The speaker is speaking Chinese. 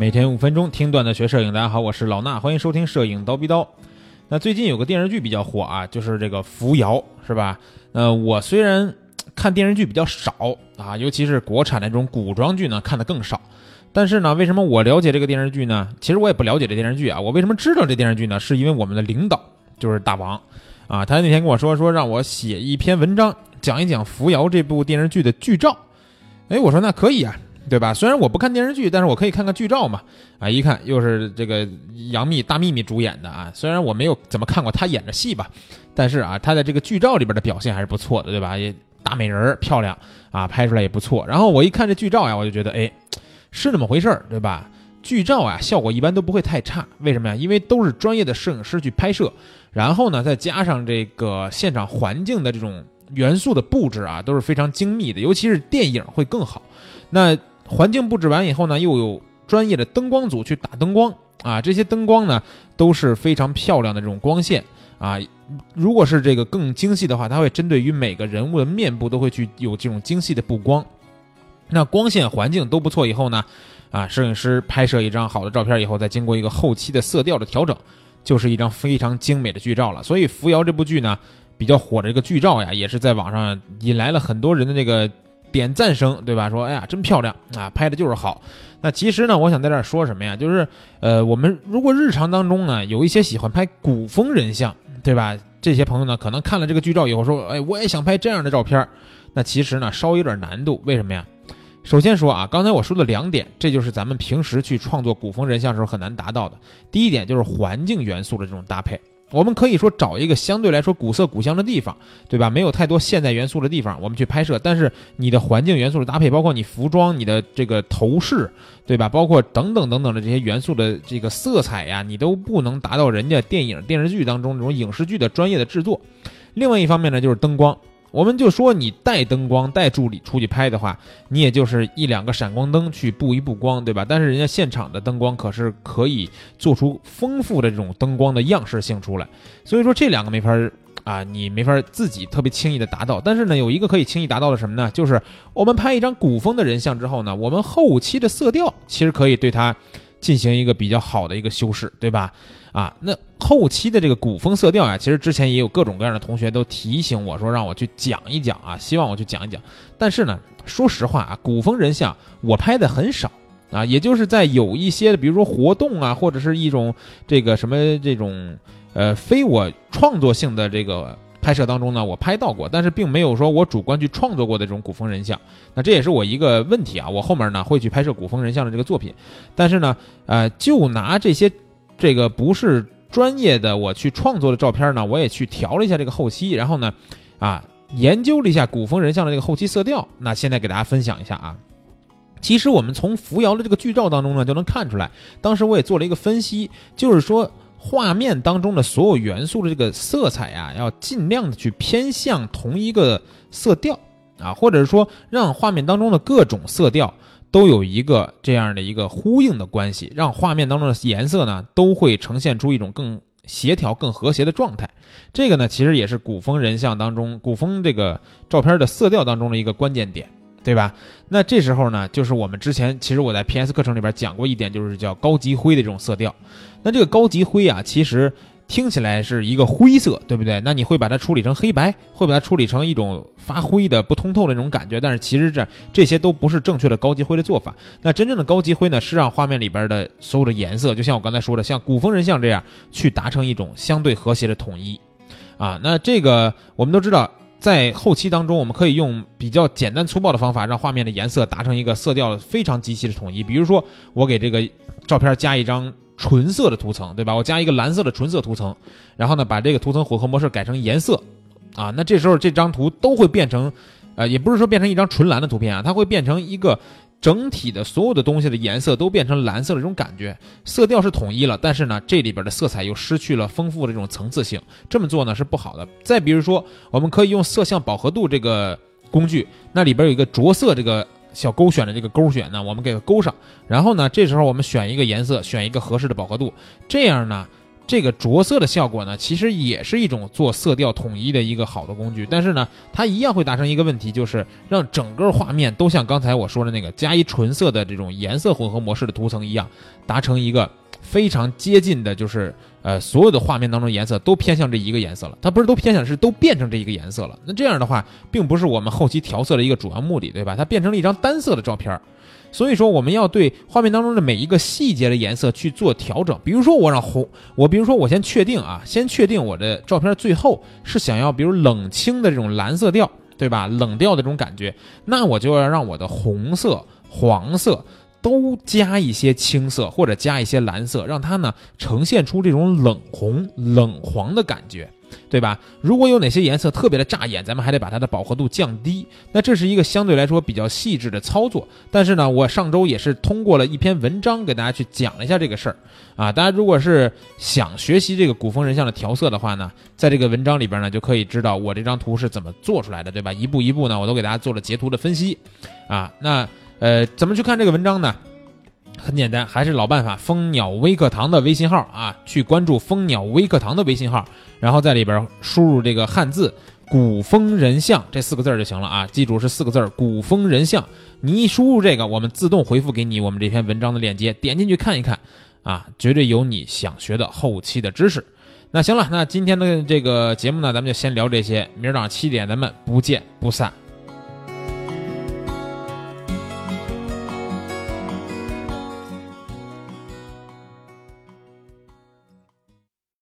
每天五分钟听段子学摄影，大家好，我是老衲，欢迎收听摄影刀逼刀。那最近有个电视剧比较火啊，就是这个《扶摇》，是吧？呃，我虽然看电视剧比较少啊，尤其是国产的这种古装剧呢，看的更少。但是呢，为什么我了解这个电视剧呢？其实我也不了解这电视剧啊。我为什么知道这电视剧呢？是因为我们的领导就是大王啊，他那天跟我说说让我写一篇文章，讲一讲《扶摇》这部电视剧的剧照。哎，我说那可以啊。对吧？虽然我不看电视剧，但是我可以看看剧照嘛。啊，一看又是这个杨幂大幂幂主演的啊。虽然我没有怎么看过她演的戏吧，但是啊，她在这个剧照里边的表现还是不错的，对吧？也大美人漂亮啊，拍出来也不错。然后我一看这剧照呀，我就觉得，哎，是那么回事儿，对吧？剧照啊，效果一般都不会太差。为什么呀？因为都是专业的摄影师去拍摄，然后呢，再加上这个现场环境的这种元素的布置啊，都是非常精密的，尤其是电影会更好。那环境布置完以后呢，又有专业的灯光组去打灯光啊，这些灯光呢都是非常漂亮的这种光线啊。如果是这个更精细的话，它会针对于每个人物的面部都会去有这种精细的布光。那光线环境都不错以后呢，啊，摄影师拍摄一张好的照片以后，再经过一个后期的色调的调整，就是一张非常精美的剧照了。所以《扶摇》这部剧呢比较火的这个剧照呀，也是在网上引来了很多人的这个。点赞声，对吧？说，哎呀，真漂亮啊，拍的就是好。那其实呢，我想在这儿说什么呀？就是，呃，我们如果日常当中呢，有一些喜欢拍古风人像，对吧？这些朋友呢，可能看了这个剧照以后说，哎，我也想拍这样的照片。那其实呢，稍微有点难度。为什么呀？首先说啊，刚才我说的两点，这就是咱们平时去创作古风人像时候很难达到的。第一点就是环境元素的这种搭配。我们可以说找一个相对来说古色古香的地方，对吧？没有太多现代元素的地方，我们去拍摄。但是你的环境元素的搭配，包括你服装、你的这个头饰，对吧？包括等等等等的这些元素的这个色彩呀，你都不能达到人家电影电视剧当中这种影视剧的专业的制作。另外一方面呢，就是灯光。我们就说你带灯光带助理出去拍的话，你也就是一两个闪光灯去布一布光，对吧？但是人家现场的灯光可是可以做出丰富的这种灯光的样式性出来，所以说这两个没法啊，你没法自己特别轻易的达到。但是呢，有一个可以轻易达到的什么呢？就是我们拍一张古风的人像之后呢，我们后期的色调其实可以对它进行一个比较好的一个修饰，对吧？啊，那后期的这个古风色调啊，其实之前也有各种各样的同学都提醒我说让我去讲一讲啊，希望我去讲一讲。但是呢，说实话啊，古风人像我拍的很少啊，也就是在有一些，比如说活动啊，或者是一种这个什么这种呃非我创作性的这个拍摄当中呢，我拍到过，但是并没有说我主观去创作过的这种古风人像。那这也是我一个问题啊，我后面呢会去拍摄古风人像的这个作品，但是呢，呃，就拿这些。这个不是专业的，我去创作的照片呢，我也去调了一下这个后期，然后呢，啊，研究了一下古风人像的这个后期色调。那现在给大家分享一下啊，其实我们从扶摇的这个剧照当中呢，就能看出来，当时我也做了一个分析，就是说画面当中的所有元素的这个色彩啊，要尽量的去偏向同一个色调啊，或者是说让画面当中的各种色调。都有一个这样的一个呼应的关系，让画面当中的颜色呢都会呈现出一种更协调、更和谐的状态。这个呢，其实也是古风人像当中、古风这个照片的色调当中的一个关键点，对吧？那这时候呢，就是我们之前其实我在 PS 课程里边讲过一点，就是叫高级灰的这种色调。那这个高级灰啊，其实。听起来是一个灰色，对不对？那你会把它处理成黑白，会把它处理成一种发灰的不通透的那种感觉。但是其实这这些都不是正确的高级灰的做法。那真正的高级灰呢，是让画面里边的所有的颜色，就像我刚才说的，像古风人像这样，去达成一种相对和谐的统一。啊，那这个我们都知道，在后期当中，我们可以用比较简单粗暴的方法，让画面的颜色达成一个色调非常极其的统一。比如说，我给这个照片加一张。纯色的图层，对吧？我加一个蓝色的纯色图层，然后呢，把这个图层混合模式改成颜色，啊，那这时候这张图都会变成，呃，也不是说变成一张纯蓝的图片啊，它会变成一个整体的所有的东西的颜色都变成蓝色的这种感觉，色调是统一了，但是呢，这里边的色彩又失去了丰富的这种层次性，这么做呢是不好的。再比如说，我们可以用色相饱和度这个工具，那里边有一个着色这个。小勾选的这个勾选呢，我们给它勾上，然后呢，这时候我们选一个颜色，选一个合适的饱和度，这样呢，这个着色的效果呢，其实也是一种做色调统一的一个好的工具。但是呢，它一样会达成一个问题，就是让整个画面都像刚才我说的那个加一纯色的这种颜色混合模式的图层一样，达成一个非常接近的，就是呃所有的画面当中颜色都偏向这一个颜色了。它不是都偏向，是都变成这一个颜色了。那这样的话，并不是我们后期调色的一个主要目的，对吧？它变成了一张单色的照片儿。所以说，我们要对画面当中的每一个细节的颜色去做调整。比如说，我让红，我比如说我先确定啊，先确定我的照片最后是想要比如冷清的这种蓝色调，对吧？冷调的这种感觉，那我就要让我的红色、黄色都加一些青色或者加一些蓝色，让它呢呈现出这种冷红、冷黄的感觉。对吧？如果有哪些颜色特别的扎眼，咱们还得把它的饱和度降低。那这是一个相对来说比较细致的操作。但是呢，我上周也是通过了一篇文章给大家去讲了一下这个事儿啊。大家如果是想学习这个古风人像的调色的话呢，在这个文章里边呢，就可以知道我这张图是怎么做出来的，对吧？一步一步呢，我都给大家做了截图的分析啊。那呃，怎么去看这个文章呢？很简单，还是老办法，蜂鸟微课堂的微信号啊，去关注蜂鸟微课堂的微信号，然后在里边输入这个汉字“古风人像”这四个字就行了啊，记住是四个字“古风人像”。你一输入这个，我们自动回复给你我们这篇文章的链接，点进去看一看啊，绝对有你想学的后期的知识。那行了，那今天的这个节目呢，咱们就先聊这些，明儿早上七点咱们不见不散。